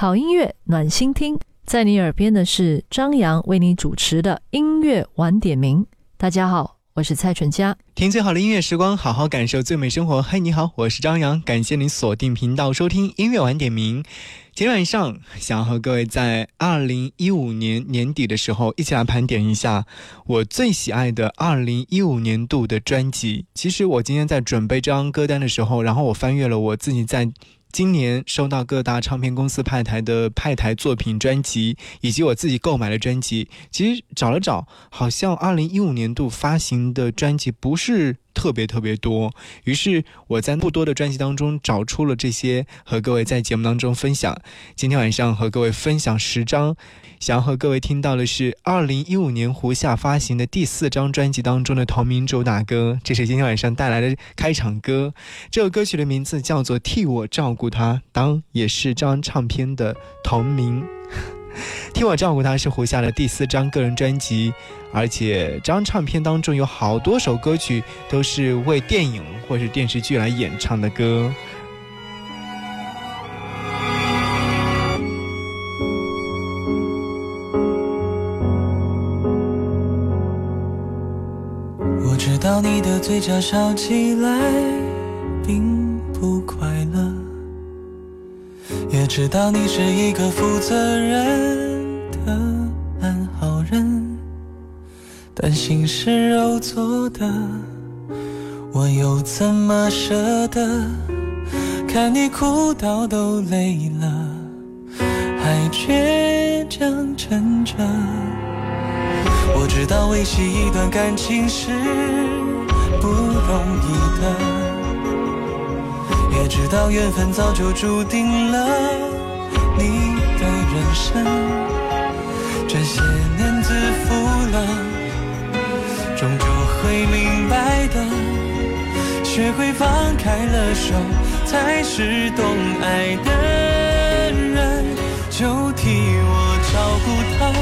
好音乐暖心听，在你耳边的是张扬为你主持的音乐晚点名。大家好，我是蔡淳佳。听最好的音乐时光，好好感受最美生活。嘿，你好，我是张扬，感谢你锁定频道收听音乐晚点名。今天晚上想要和各位在二零一五年年底的时候一起来盘点一下我最喜爱的二零一五年度的专辑。其实我今天在准备这张歌单的时候，然后我翻阅了我自己在。今年收到各大唱片公司派台的派台作品专辑，以及我自己购买的专辑，其实找了找，好像二零一五年度发行的专辑不是。特别特别多，于是我在不多的专辑当中找出了这些，和各位在节目当中分享。今天晚上和各位分享十张，想要和各位听到的是二零一五年胡夏发行的第四张专辑当中的同名主打歌，这是今天晚上带来的开场歌。这首歌曲的名字叫做《替我照顾他》，当也是这张唱片的同名。替我照顾他是胡夏的第四张个人专辑，而且张唱片当中有好多首歌曲都是为电影或是电视剧来演唱的歌。我知道你的嘴角笑起来并也知道你是一个负责任的安好人，但心是肉做的，我又怎么舍得看你哭到都累了，还倔强撑着？我知道维系一段感情是不容易的。也知道缘分早就注定了你的人生，这些年自负了，终究会明白的。学会放开了手，才是懂爱的人。就替我照顾他，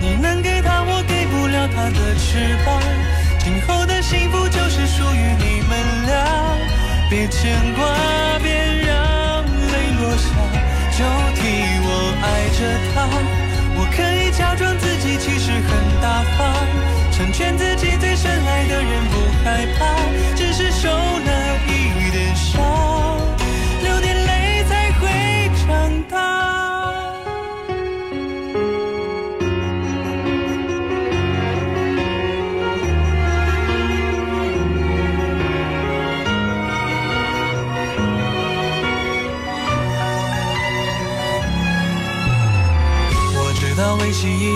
你能给他我给不了他的翅膀，今后的幸福就是属于你。别牵挂，别让泪落下，就替我爱着他。我可以假装自己其实很大方，成全自己最深爱的人，不害怕，只是受了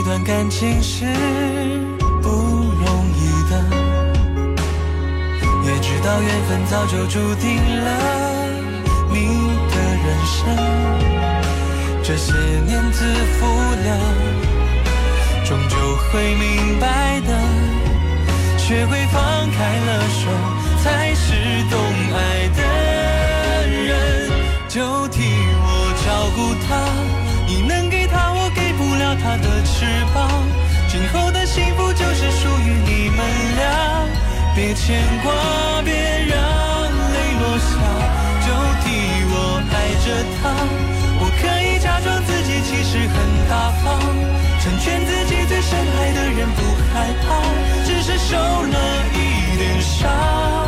段感情是不容易的，也知道缘分早就注定了你的人生。这些年自负了，终究会明白的。学会放开了手，才是懂爱的人。就替我照顾他，你能。他的翅膀，今后的幸福就是属于你们俩。别牵挂，别让泪落下，就替我爱着他。我可以假装自己其实很大方，成全自己最深爱的人，不害怕，只是受了一点伤。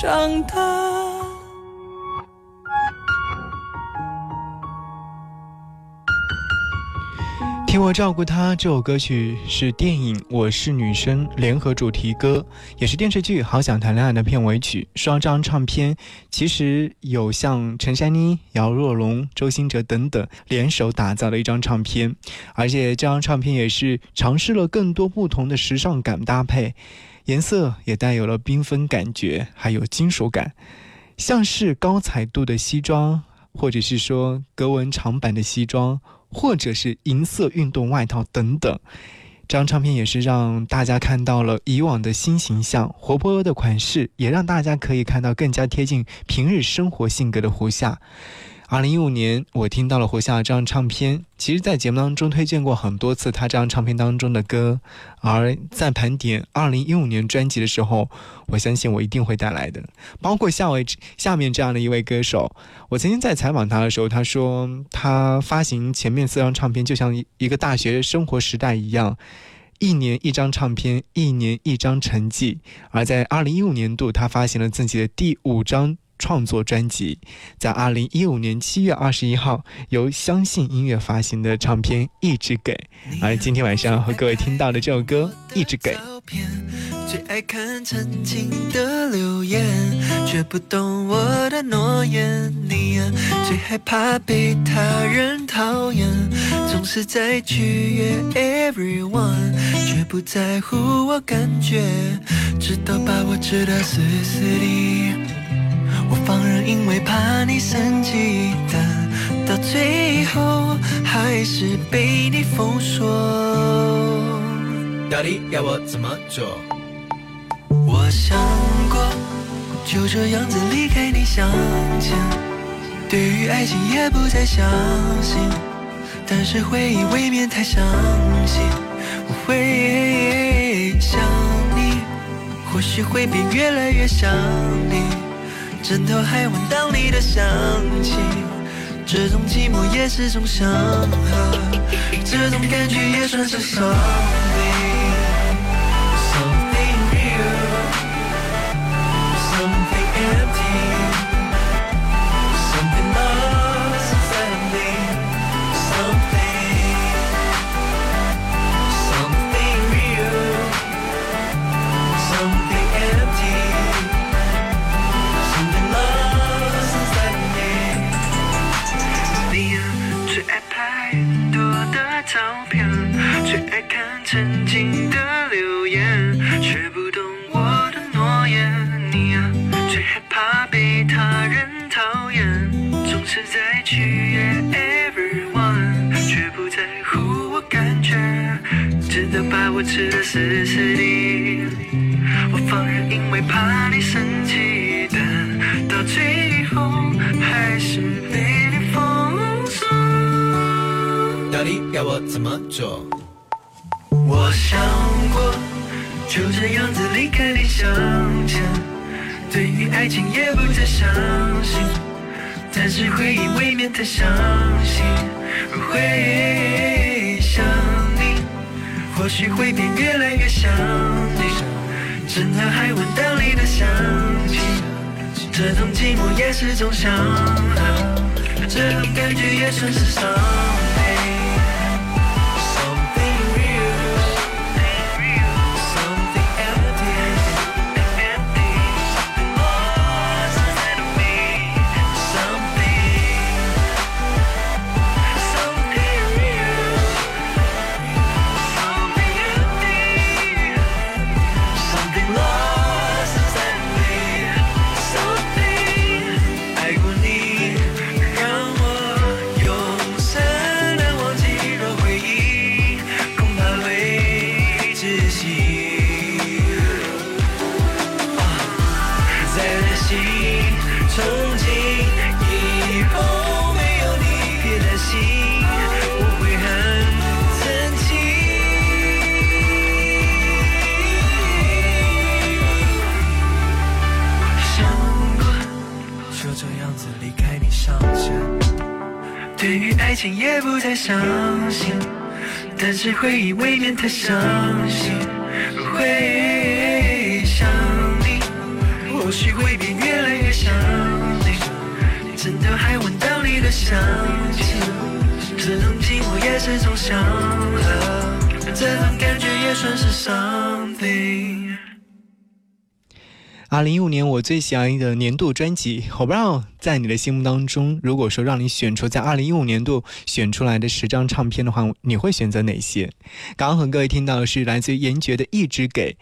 长大。听我照顾她这首歌曲是电影《我是女生》联合主题歌，也是电视剧《好想谈恋爱》的片尾曲。说到这张唱片，其实有像陈珊妮、姚若龙、周兴哲等等联手打造的一张唱片，而且这张唱片也是尝试了更多不同的时尚感搭配，颜色也带有了缤纷感觉，还有金属感，像是高彩度的西装，或者是说格纹长版的西装。或者是银色运动外套等等，这张唱片也是让大家看到了以往的新形象，活泼的款式，也让大家可以看到更加贴近平日生活性格的胡夏。二零一五年，我听到了胡夏这张唱片。其实，在节目当中推荐过很多次他这张唱片当中的歌，而在盘点二零一五年专辑的时候，我相信我一定会带来的。包括下位下面这样的一位歌手，我曾经在采访他的时候，他说他发行前面四张唱片就像一个大学生活时代一样，一年一张唱片，一年一张成绩。而在二零一五年度，他发行了自己的第五张。创作专辑，在二零一五年七月二十一号由相信音乐发行的唱片《一直给》，而今天晚上和各位听到的这首歌《一直给》。最爱看曾经的留言，却不懂我的诺言。你啊，最害怕被他人讨厌，总是在取悦 everyone，却不在乎我感觉，直到把我死死的。我放任，因为怕你生气，但到最后还是被你封锁。到底要我怎么做？我想过就这样子离开你向前，对于爱情也不再相信，但是回忆未免太伤心。我会想你，或许会变越来越想你。枕头还闻到你的香气，这种寂寞也是种祥和，这种感觉也算是曾经的留言，却不懂我的诺言。你啊，最害怕被他人讨厌，总是在取悦 everyone，却不在乎我感觉，直到把我吃得死死的。我放任，因为怕你生气，但到最后还是被你封锁。到底要我怎么做？我想过就这样子离开你向前，对于爱情也不再相信，但是回忆未免太伤心，会想你。或许会变越来越想你，枕头还闻到你的香气，这种寂寞也是种伤，这种感觉也算是伤。不再相信，但是回忆未免太伤心。会想你，或许会变越来越想你，枕头还闻到你的香气，这种寂寞也是始终想了，这种感觉也算是 something。二零一五年我最喜欢的年度专辑，我不知道在你的心目当中，如果说让你选出在二零一五年度选出来的十张唱片的话，你会选择哪些？刚刚和各位听到的是来自于严爵的《一直给》，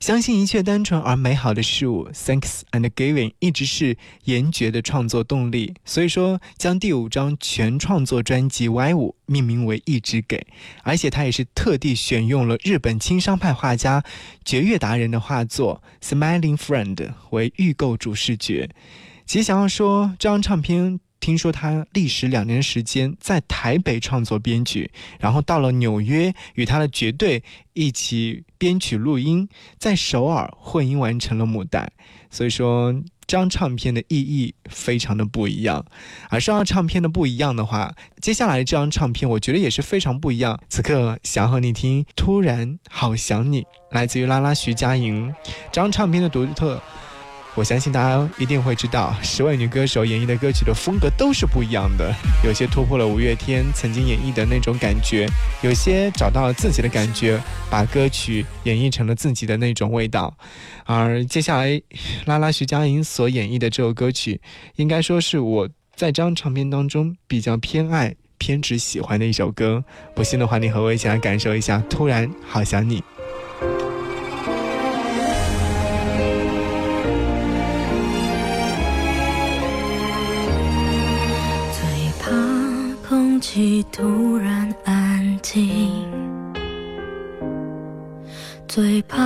相信一切单纯而美好的事物，Thanks and Giving 一直是严爵的创作动力。所以说，将第五张全创作专辑《Y 五》命名为《一直给》，而且他也是特地选用了日本轻商派画家绝月达人的画作《Smiling Friend》。为预购主视觉，其实想要说这张唱片，听说他历时两年时间在台北创作编曲，然后到了纽约与他的绝对一起编曲录音，在首尔混音完成了母带，所以说这张唱片的意义非常的不一样。而说到唱片的不一样的话，接下来这张唱片我觉得也是非常不一样。此刻想和你听，突然好想你。来自于拉拉徐佳莹，这张唱片的独特，我相信大家一定会知道。十位女歌手演绎的歌曲的风格都是不一样的，有些突破了五月天曾经演绎的那种感觉，有些找到了自己的感觉，把歌曲演绎成了自己的那种味道。而接下来，拉拉徐佳莹所演绎的这首歌曲，应该说是我在这张唱片当中比较偏爱、偏执喜欢的一首歌。不信的话，你和我一起来感受一下。突然好想你。气突然安静最怕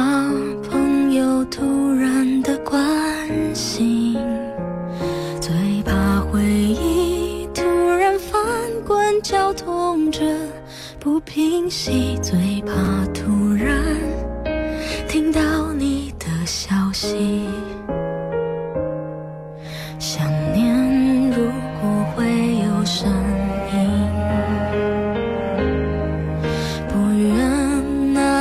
朋友突然的关心最怕回忆突然翻滚绞痛着不平息最怕突然听到你的消息想念如果会有声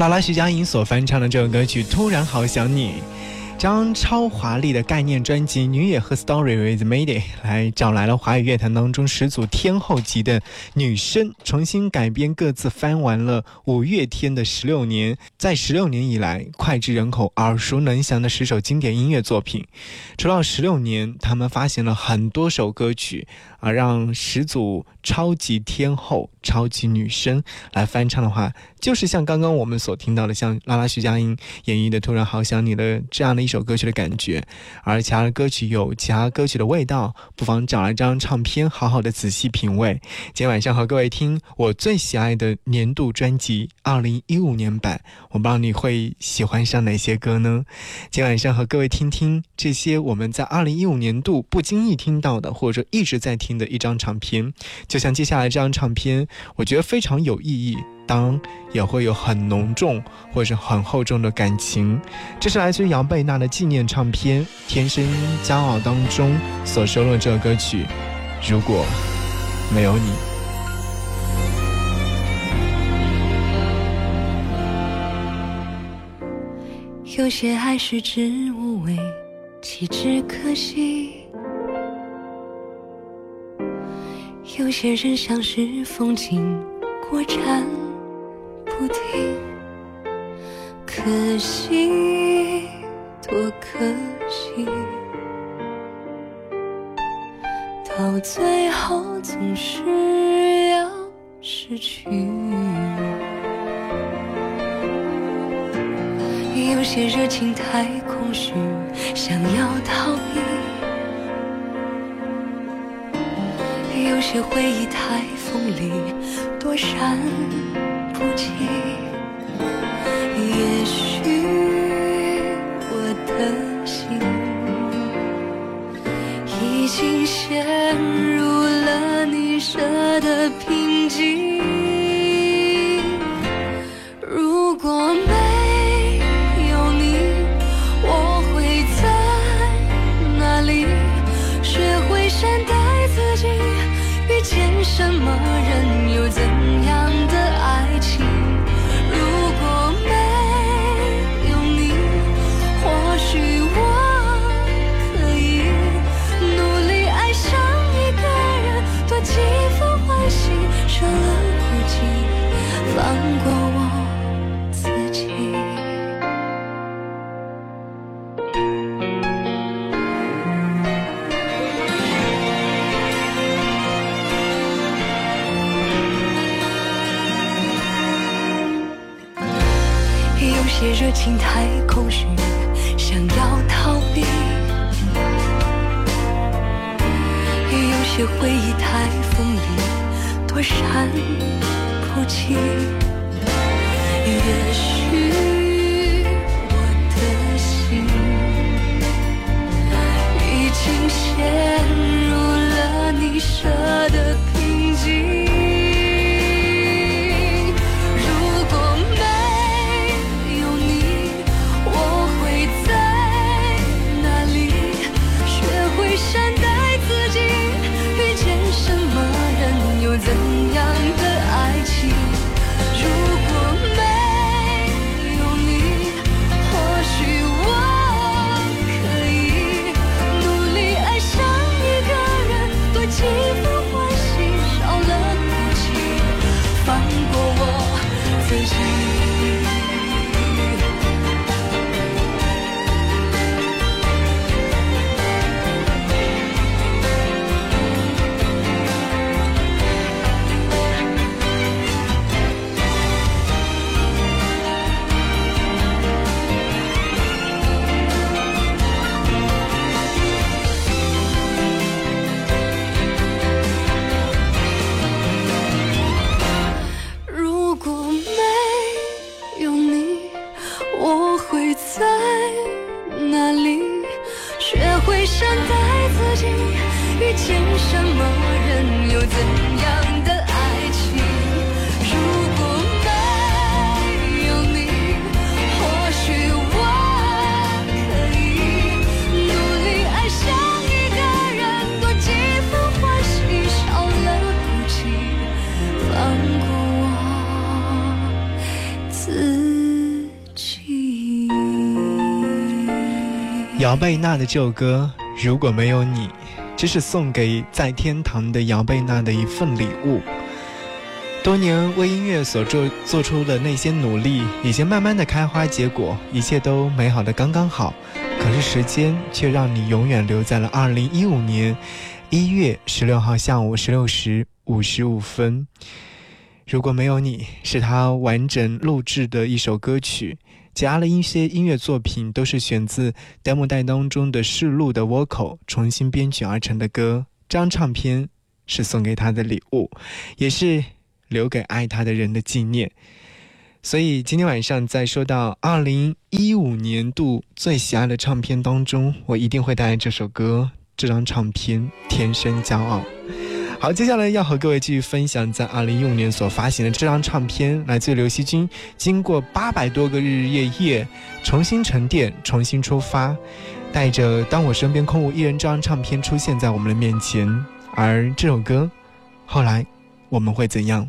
拉拉徐佳莹所翻唱的这首歌曲《突然好想你》，张超华丽的概念专辑《女野和 Story with Made》来找来了华语乐坛当中十组天后级的女生，重新改编各自翻完了五月天的十六年，在十六年以来脍炙人口、耳熟能详的十首经典音乐作品。除了十六年，他们发行了很多首歌曲，啊，让十组超级天后、超级女生来翻唱的话，就是像刚刚我们所听到的，像拉拉徐佳莹演绎的《突然好想你》的这样的一首歌曲的感觉，而其他的歌曲有其他歌曲的味道，不妨找来这张唱片，好好的仔细品味。今天晚上和各位听我最喜爱的年度专辑二零一五年版，我不知道你会喜欢上哪些歌呢？今晚上和各位听听这些我们在二零一五年度不经意听到的，或者一直在听新的一张唱片，就像接下来这张唱片，我觉得非常有意义。当然也会有很浓重或者很厚重的感情，这是来自于姚贝娜的纪念唱片《天生骄傲》当中所收录的这首歌曲。如果没有你，有些爱是之无味，弃之可惜；有些人像是风景，过站不停。可惜，多可惜，到最后总是要失去。有些热情太空虚，想要逃避；有些回忆太锋利，躲闪不及。也许我的心已经陷入了你设的些热情太空虚，想要逃避；也有些回忆太锋利，躲闪不及。也许我的心已经陷入了你设的己，遇见什么人又怎样的爱情？如果没有你，或许我可以努力爱上一个人，多几分欢喜，少了孤寂，放过我自己。姚贝娜的这首歌《如果没有你》，这是送给在天堂的姚贝娜的一份礼物。多年为音乐所做做出的那些努力，已经慢慢的开花结果，一切都美好的刚刚好。可是时间却让你永远留在了二零一五年一月十六号下午十六时五十五分。如果没有你，是他完整录制的一首歌曲。加了一些音乐作品，都是选自 demo 带当中的试录的 vocal 重新编曲而成的歌。这张唱片是送给他的礼物，也是留给爱他的人的纪念。所以今天晚上在说到二零一五年度最喜爱的唱片当中，我一定会带来这首歌，这张唱片《天生骄傲》。好，接下来要和各位继续分享在二零一五年所发行的这张唱片，来自刘惜君。经过八百多个日日夜夜，重新沉淀，重新出发，带着《当我身边空无一人》这张唱片出现在我们的面前。而这首歌，后来我们会怎样？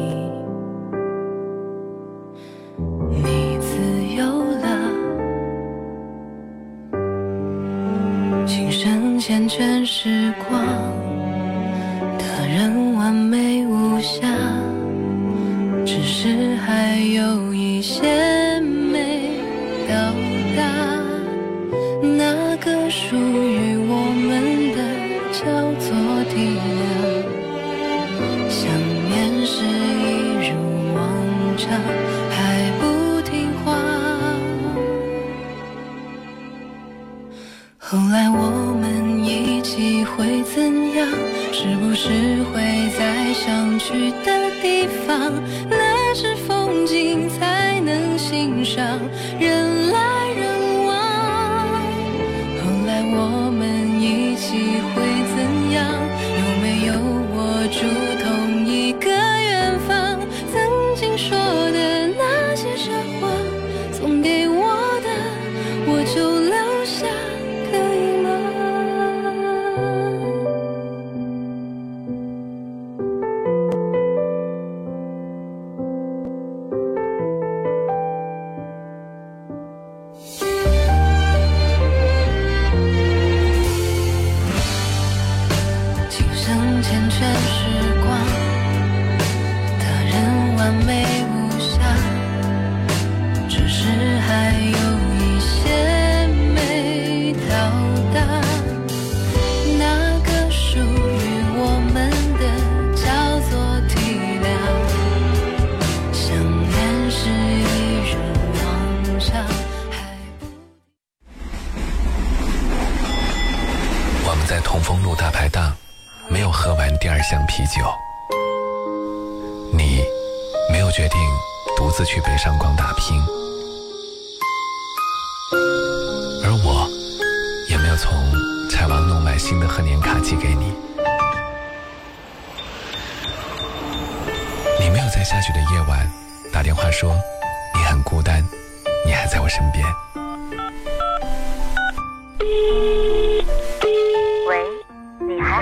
全时光，的人完美无瑕，只是还有一些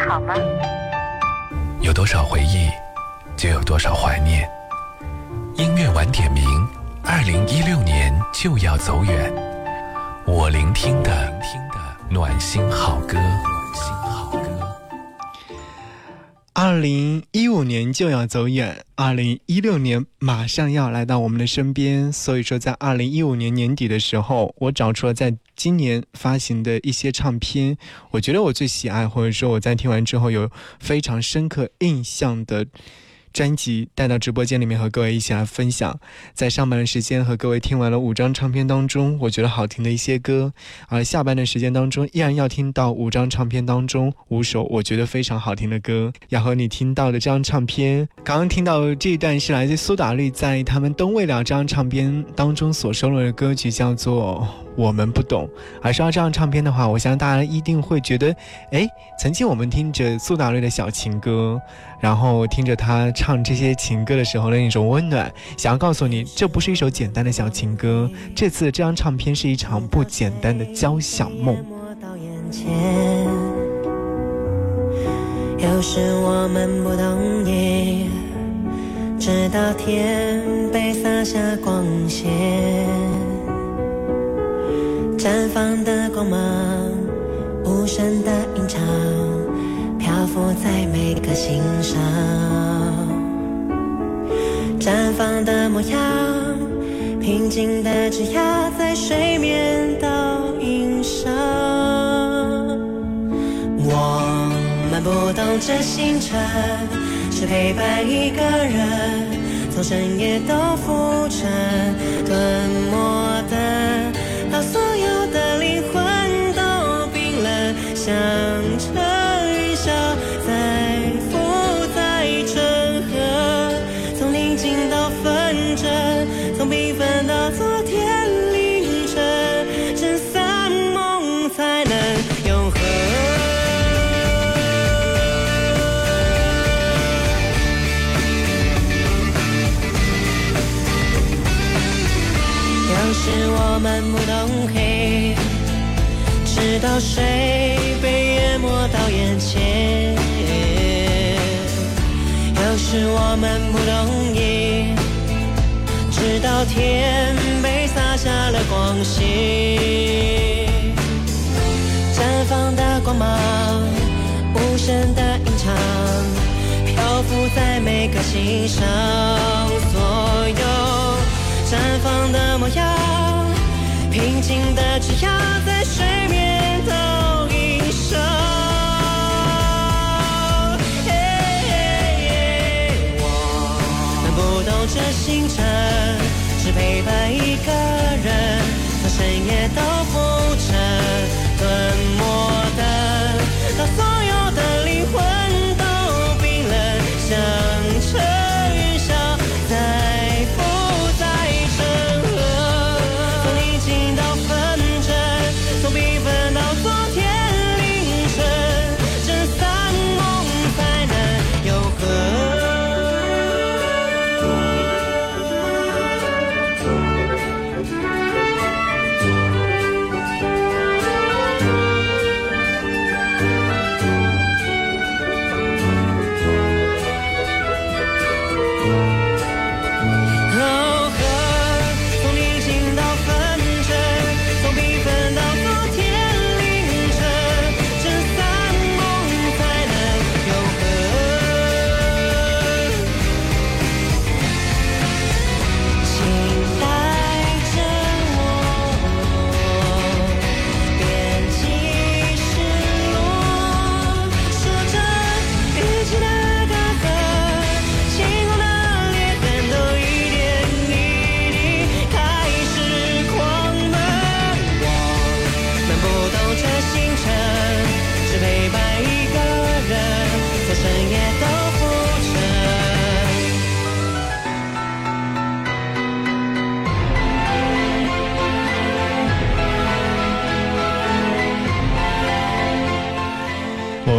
好吗？有多少回忆，就有多少怀念。音乐晚点名，二零一六年就要走远，我聆听的暖心好歌，暖心好歌。二零一五年就要走远，二零一六年马上要来到我们的身边。所以说，在二零一五年年底的时候，我找出了在今年发行的一些唱片，我觉得我最喜爱，或者说我在听完之后有非常深刻印象的。专辑带到直播间里面和各位一起来分享，在上半的时间和各位听完了五张唱片当中，我觉得好听的一些歌，而下半的时间当中依然要听到五张唱片当中五首我觉得非常好听的歌，要和你听到的这张唱片，刚刚听到这一段是来自苏打绿在他们《东未了》这张唱片当中所收录的歌曲，叫做。我们不懂，而说到这张唱片的话，我相信大家一定会觉得，哎，曾经我们听着苏打绿的小情歌，然后听着他唱这些情歌的时候的那种温暖，想要告诉你，这不是一首简单的小情歌，这次这张唱片是一场不简单的交响梦。有时我们不懂你，直到天被洒下光线。绽放的光芒，无声的吟唱，漂浮在每个心上。绽放的模样，平静的枝桠在水面倒映上。我们不懂这星辰，是陪伴一个人，从深夜到浮沉，吞没的。把所有的灵魂都冰冷，像直到水被淹没到眼前。有时我们不懂阴，直到天被洒下了光线。绽放的光芒，无声的吟唱，漂浮在每个心上。所有。绽放的模样，平静的枝桠这星辰，只陪伴一个人，从深夜到浮沉，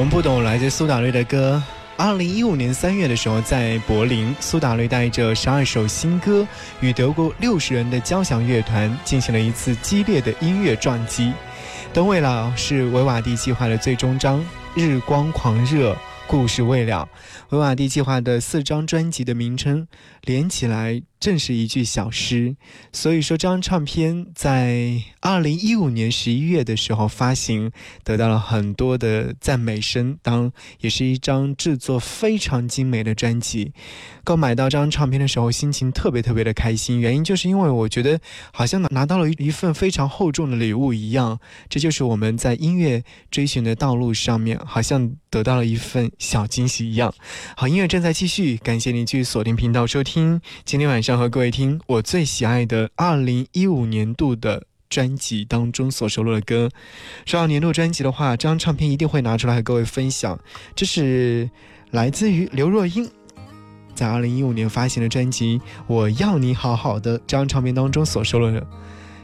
我们不懂来自苏打绿的歌。二零一五年三月的时候，在柏林，苏打绿带着十二首新歌，与德国六十人的交响乐团进行了一次激烈的音乐撞击。《灯未了》是维瓦蒂计划的最终章，《日光狂热》故事未了。维瓦蒂计划的四张专辑的名称连起来，正是一句小诗。所以说，这张唱片在二零一五年十一月的时候发行，得到了很多的赞美声，当也是一张制作非常精美的专辑。购买到这张唱片的时候，心情特别特别的开心，原因就是因为我觉得好像拿到了一一份非常厚重的礼物一样。这就是我们在音乐追寻的道路上面，好像得到了一份小惊喜一样。好，音乐正在继续，感谢您继续锁定频道收听。今天晚上和各位听我最喜爱的二零一五年度的专辑当中所收录的歌。说到年度专辑的话，这张唱片一定会拿出来和各位分享。这是来自于刘若英。在二零一五年发行的专辑《我要你好好的》这张唱片当中所收录的《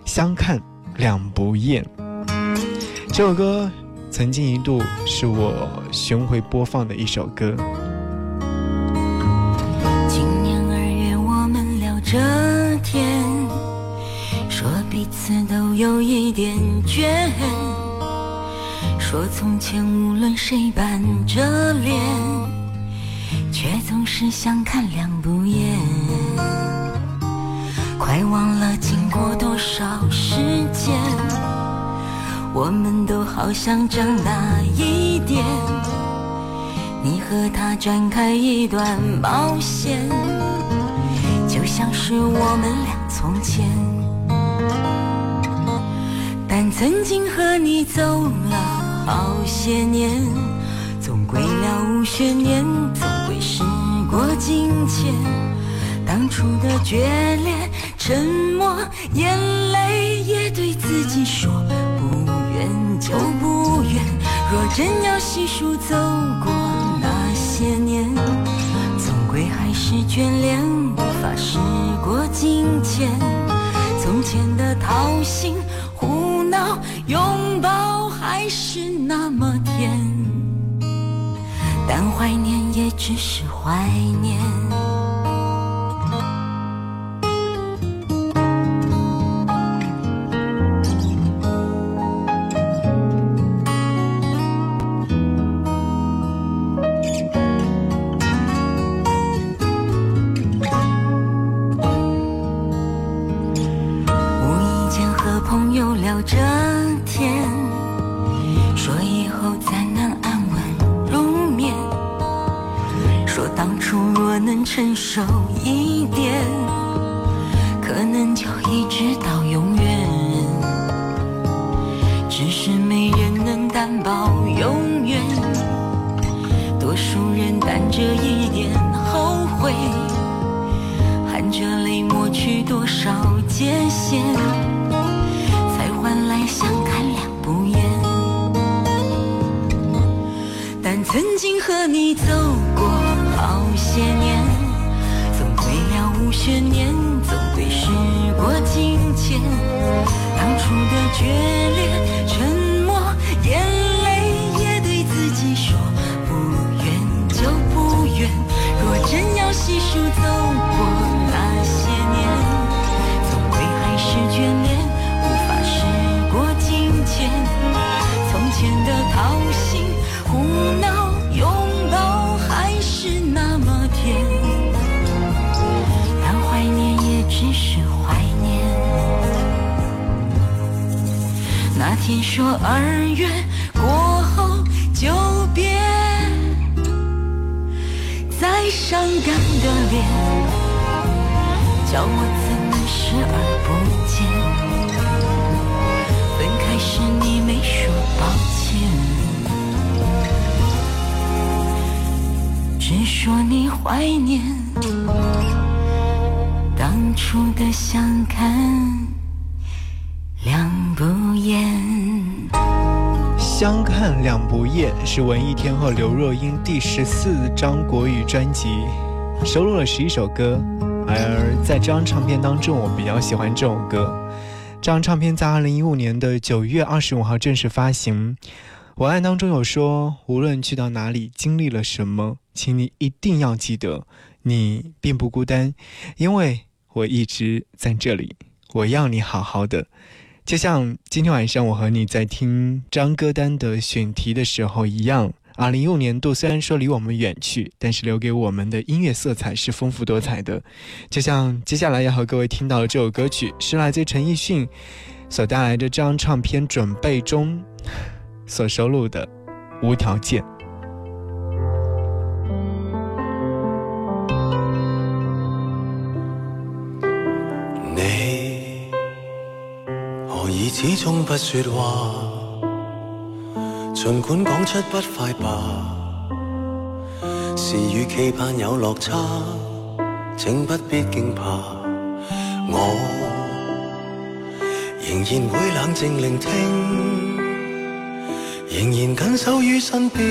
相看两不厌》这首歌，曾经一度是我巡回播放的一首歌。今年二月，我们聊着天，说彼此都有一点倦，说从前无论谁板着脸。却总是相看两不厌，快忘了经过多少时间，我们都好像长大一点。你和他展开一段冒险，就像是我们俩从前。但曾经和你走了好些年，总归了无悬念。总归时过境迁，当初的决裂、沉默、眼泪，也对自己说远就不远。若真要细数走过那些年，总归还是眷恋，无法时过境迁。从前的掏心胡闹、拥抱，还是那么甜。但怀念也只是怀念。当初若能成熟一点，可能就一直到永远。只是没人能担保永远，多数人担着一点后悔，含着泪抹去多少界限，才换来相看两不厌。但曾经和你走过。些年，总会了无悬念，总会时过境迁。当初的决裂，沉默，眼泪也对自己说，不愿就不愿。若真要细数。听说二月过后就别再伤感的脸，叫我怎能视而不见？分开时你没说抱歉，只说你怀念当初的相看两不厌。相看两不厌是文艺天后刘若英第十四张国语专辑，收录了十一首歌。而在这张唱片当中，我比较喜欢这首歌。这张唱片在二零一五年的九月二十五号正式发行。文案当中有说：“无论去到哪里，经历了什么，请你一定要记得，你并不孤单，因为我一直在这里。我要你好好的。”就像今天晚上我和你在听张歌单的选题的时候一样，二零一五年度虽然说离我们远去，但是留给我们的音乐色彩是丰富多彩的。就像接下来要和各位听到的这首歌曲，是来自陈奕迅所带来的这张唱片准备中所收录的《无条件》。始终不说话？尽管讲出不快吧。是与期盼有落差，请不必惊怕。我仍然会冷静聆听，仍然紧守于身边，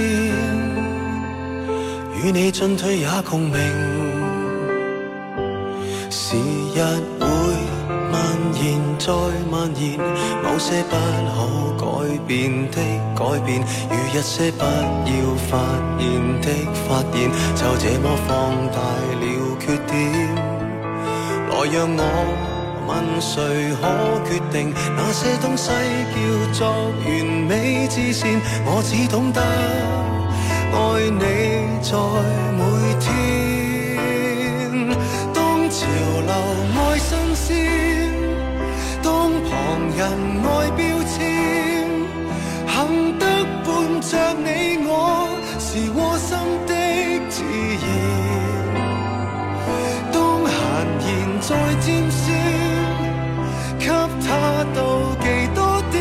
与你进退也共鸣。时日会延再蔓延，某些不可改变的改变，与一些不要发现的发现，就这么放大了缺点。来让我问谁可决定那些东西叫做完美之线？我只懂得爱你在每天。当潮流爱新鲜，旁人爱标签，幸得伴着你我是窝心的自然。当闲言再尖酸，给他妒忌多點，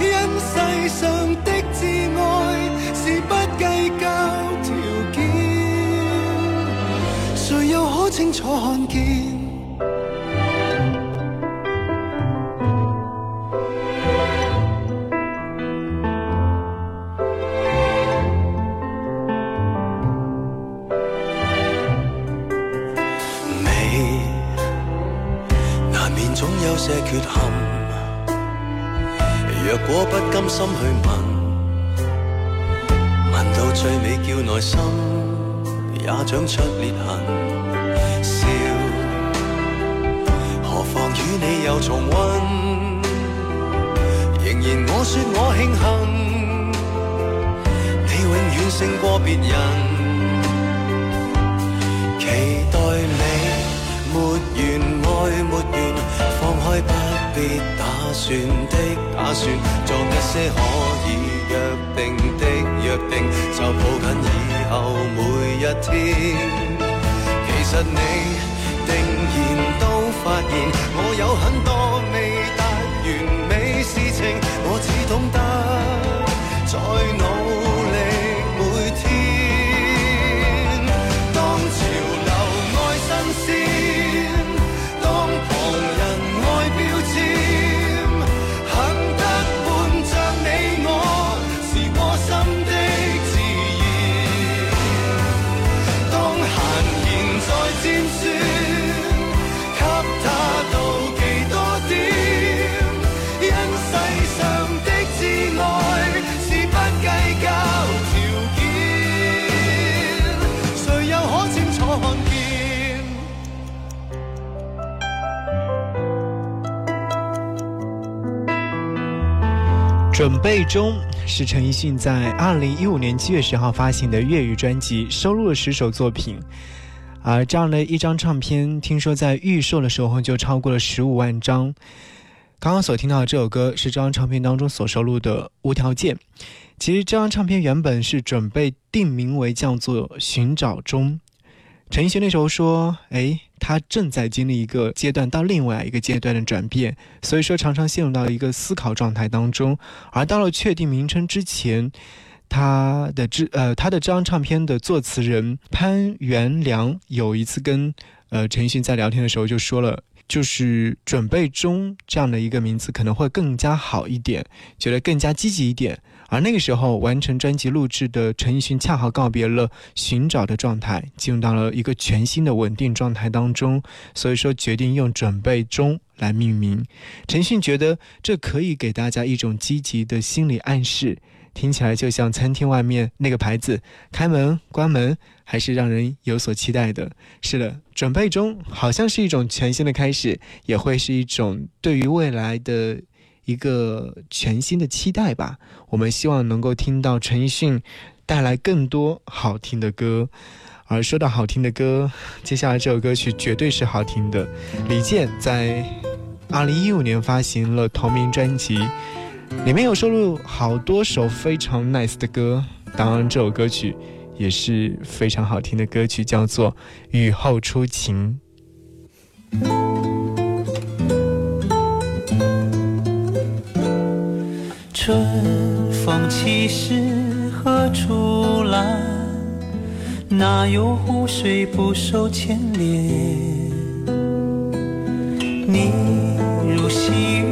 因世上的挚愛是不計較條件，誰又可清楚看見？缺陷，若果不甘心去问，问到最尾叫内心也长出裂痕。笑，何妨与你又重温？仍然我说我庆幸，你永远胜过别人。期待你没完，放開不必打算的打算，做一些可以約定的約定，就抱緊以後每一天。其實你定然都發現，我有很多未達完美事情，我只懂得再努准备中是陈奕迅在二零一五年七月十号发行的粤语专辑，收录了十首作品。而这样的一张唱片，听说在预售的时候就超过了十五万张。刚刚所听到的这首歌是这张唱片当中所收录的《无条件》。其实这张唱片原本是准备定名为叫做《寻找中》。陈奕迅那时候说：“哎，他正在经历一个阶段到另外一个阶段的转变，所以说常常陷入到一个思考状态当中。而到了确定名称之前，他的这呃他的这张唱片的作词人潘元良有一次跟呃陈奕迅在聊天的时候就说了。”就是准备中这样的一个名字可能会更加好一点，觉得更加积极一点。而那个时候完成专辑录制的陈奕迅恰好告别了寻找的状态，进入到了一个全新的稳定状态当中，所以说决定用准备中来命名。陈奕迅觉得这可以给大家一种积极的心理暗示。听起来就像餐厅外面那个牌子开门关门还是让人有所期待的。是的准备中好像是一种全新的开始也会是一种对于未来的一个全新的期待吧。我们希望能够听到陈奕迅带来更多好听的歌。而说到好听的歌接下来这首歌曲绝对是好听的李健在二零一五年发行了同名专辑。里面有收录好多首非常 nice 的歌，当然这首歌曲也是非常好听的歌曲，叫做《雨后初晴》。春风起时何处来？哪有湖水不受牵连？你如细雨。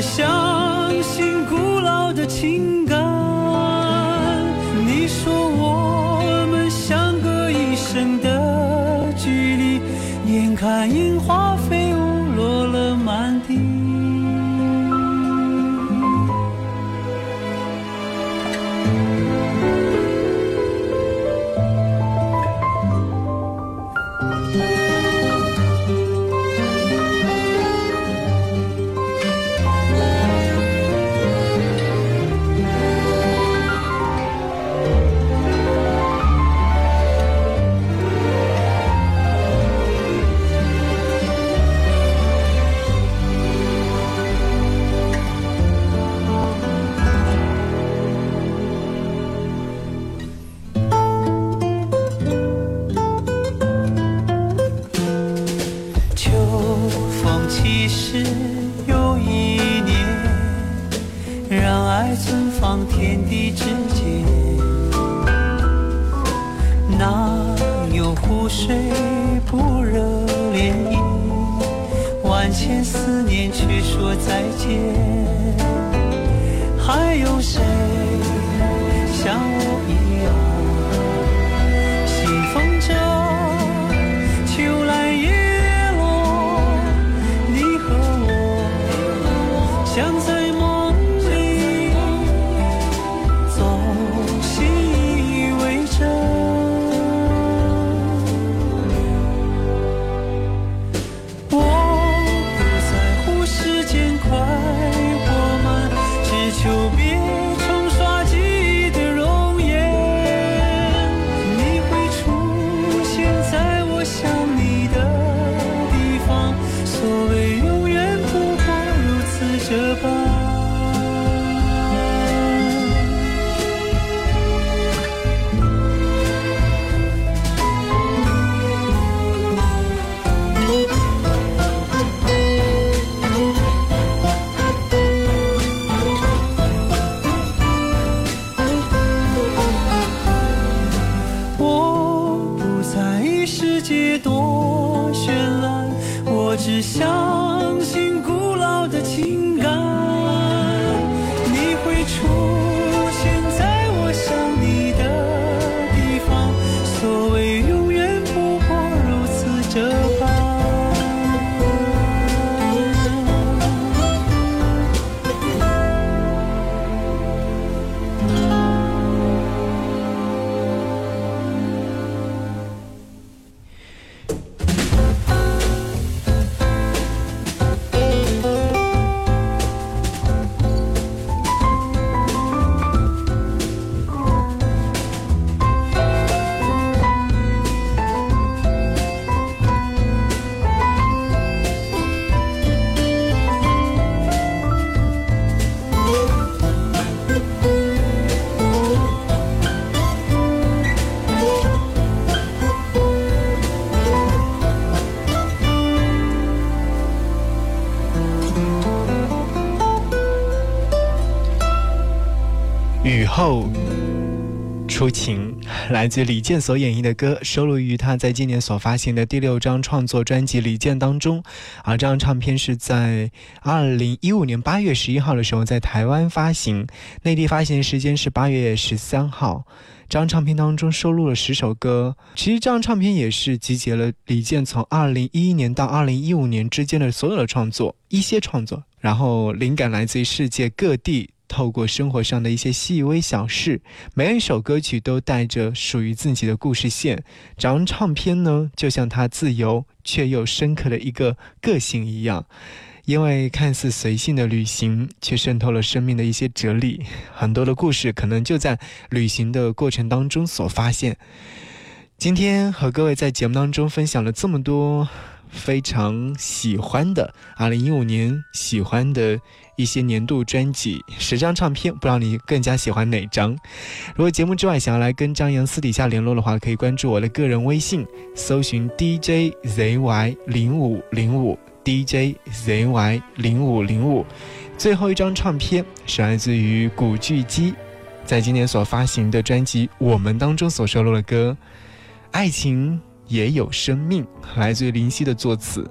笑自李健所演绎的歌，收录于他在今年所发行的第六张创作专辑《李健》当中。而这张唱片是在二零一五年八月十一号的时候在台湾发行，内地发行时间是八月十三号。这张唱片当中收录了十首歌，其实这张唱片也是集结了李健从二零一一年到二零一五年之间的所有的创作，一些创作，然后灵感来自于世界各地。透过生活上的一些细微小事，每一首歌曲都带着属于自己的故事线。这张唱片呢，就像他自由却又深刻的一个个性一样，因为看似随性的旅行，却渗透了生命的一些哲理。很多的故事可能就在旅行的过程当中所发现。今天和各位在节目当中分享了这么多。非常喜欢的，二零一五年喜欢的一些年度专辑，十张唱片，不知道你更加喜欢哪张？如果节目之外想要来跟张扬私底下联络的话，可以关注我的个人微信，搜寻 DJZY 零五零五 DJZY 零五零五。最后一张唱片是来自于古巨基，在今年所发行的专辑《我们》当中所收录的歌，《爱情》。也有生命，来自于林夕的作词，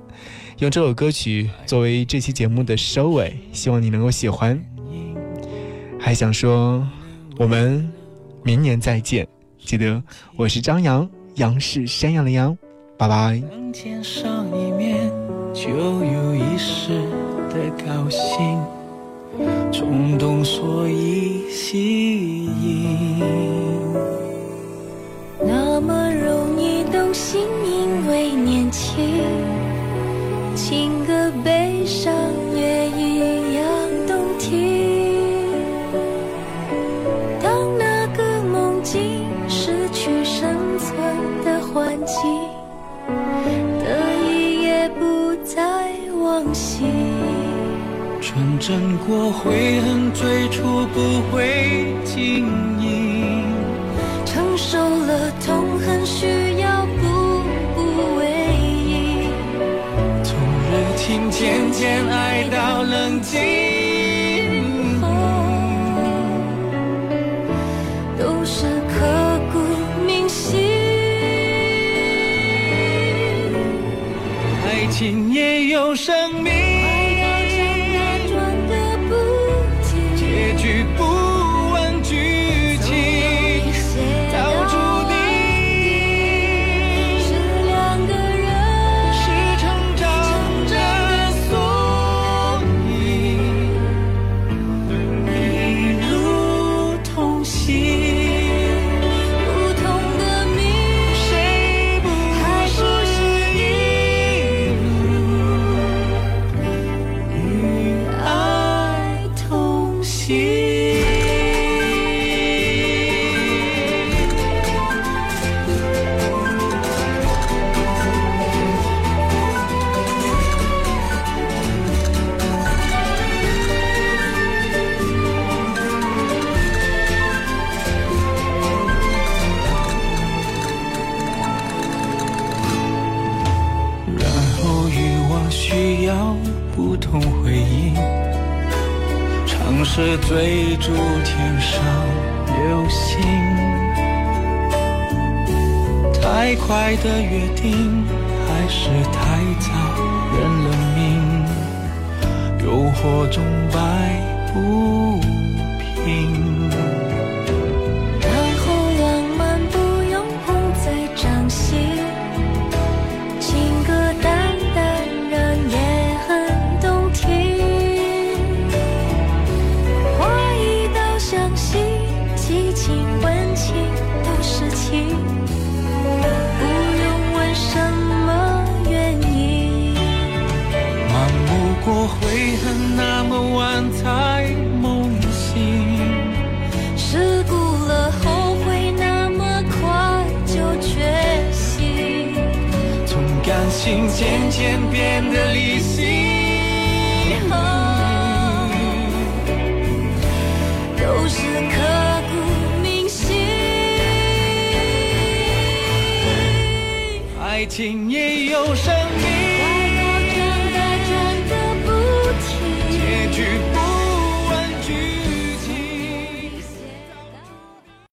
用这首歌曲作为这期节目的收尾，希望你能够喜欢。还想说，我们明年再见，记得我是张扬，杨是山羊的羊，拜拜。就有一时的高兴，冲动所以吸引。那么容易动心，因为年轻，情歌悲伤也一样动听。当那个梦境失去生存的环境，得意也不再忘形。纯真过会恨，最初不会轻易。渐渐爱到冷静，是追逐天上流星，太快的约定，还是太早认了命？诱惑中摆不渐渐变得理性，都是刻骨铭心。爱情也有生命，